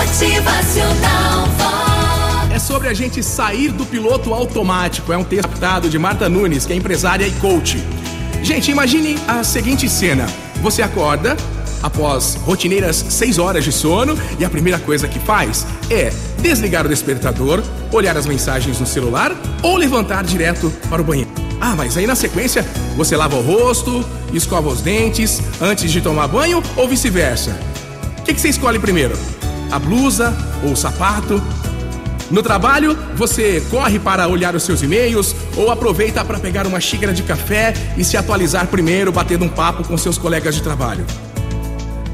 Motivacional Vox. É sobre a gente sair do piloto automático. É um texto adaptado de Marta Nunes, que é empresária e coach. Gente, imagine a seguinte cena: você acorda após rotineiras 6 horas de sono e a primeira coisa que faz é desligar o despertador, olhar as mensagens no celular ou levantar direto para o banheiro. Ah, mas aí na sequência você lava o rosto, escova os dentes antes de tomar banho ou vice-versa. O que, que você escolhe primeiro? A blusa ou o sapato? No trabalho, você corre para olhar os seus e-mails ou aproveita para pegar uma xícara de café e se atualizar primeiro, batendo um papo com seus colegas de trabalho.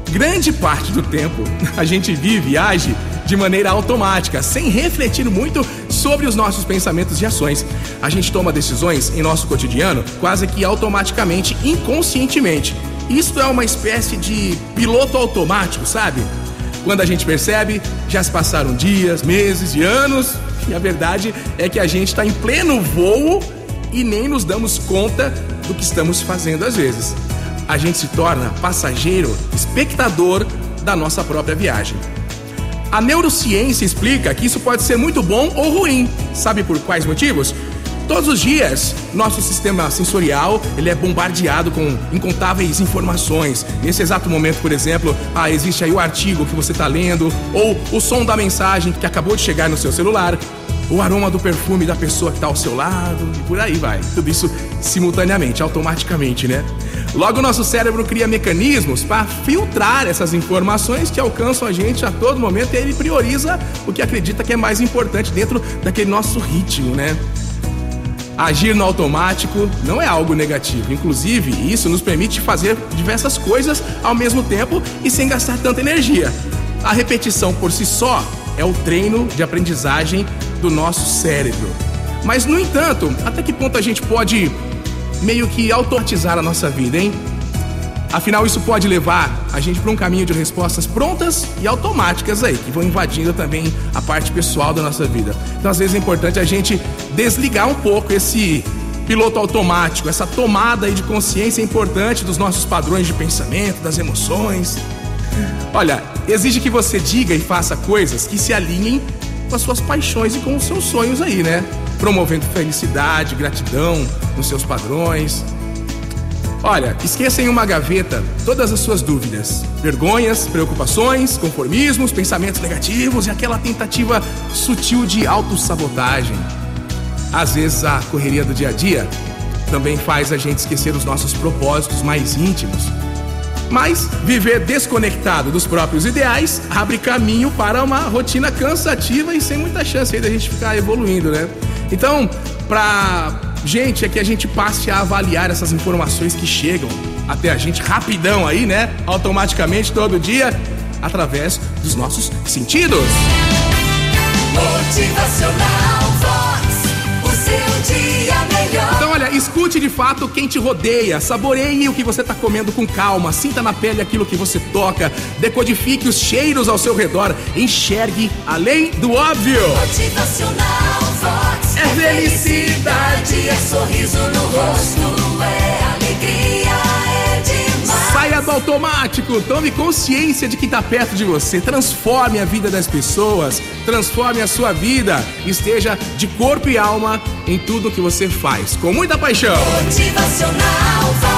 Grande parte do tempo a gente vive e age de maneira automática, sem refletir muito sobre os nossos pensamentos e ações. A gente toma decisões em nosso cotidiano quase que automaticamente, inconscientemente. Isto é uma espécie de piloto automático, sabe? Quando a gente percebe, já se passaram dias, meses e anos, e a verdade é que a gente está em pleno voo e nem nos damos conta do que estamos fazendo às vezes. A gente se torna passageiro, espectador da nossa própria viagem. A neurociência explica que isso pode ser muito bom ou ruim. Sabe por quais motivos? Todos os dias, nosso sistema sensorial ele é bombardeado com incontáveis informações. Nesse exato momento, por exemplo, ah, existe aí o artigo que você está lendo, ou o som da mensagem que acabou de chegar no seu celular, o aroma do perfume da pessoa que está ao seu lado, e por aí vai. Tudo isso simultaneamente, automaticamente, né? Logo, nosso cérebro cria mecanismos para filtrar essas informações que alcançam a gente a todo momento e ele prioriza o que acredita que é mais importante dentro daquele nosso ritmo, né? Agir no automático não é algo negativo. Inclusive, isso nos permite fazer diversas coisas ao mesmo tempo e sem gastar tanta energia. A repetição por si só é o treino de aprendizagem do nosso cérebro. Mas, no entanto, até que ponto a gente pode meio que automatizar a nossa vida, hein? Afinal, isso pode levar a gente para um caminho de respostas prontas e automáticas aí, que vão invadindo também a parte pessoal da nossa vida. Então, às vezes é importante a gente desligar um pouco esse piloto automático, essa tomada aí de consciência importante dos nossos padrões de pensamento, das emoções. Olha, exige que você diga e faça coisas que se alinhem com as suas paixões e com os seus sonhos aí, né? Promovendo felicidade, gratidão nos seus padrões. Olha, esqueça em uma gaveta todas as suas dúvidas, vergonhas, preocupações, conformismos, pensamentos negativos e aquela tentativa sutil de autossabotagem. Às vezes a correria do dia a dia também faz a gente esquecer os nossos propósitos mais íntimos. Mas viver desconectado dos próprios ideais abre caminho para uma rotina cansativa e sem muita chance aí da gente ficar evoluindo, né? Então, para gente, é que a gente passe a avaliar essas informações que chegam até a gente rapidão aí, né? Automaticamente todo dia, através dos nossos sentidos. Motivacional Vox. O seu dia melhor. Então, olha, escute de fato quem te rodeia, saboreie o que você está comendo com calma, sinta na pele aquilo que você toca, decodifique os cheiros ao seu redor, enxergue além do óbvio. Motivacional felicidade, é sorriso no rosto, é alegria, é demais. Saia do automático, tome consciência de quem está perto de você, transforme a vida das pessoas, transforme a sua vida, esteja de corpo e alma em tudo que você faz, com muita paixão. Motivacional.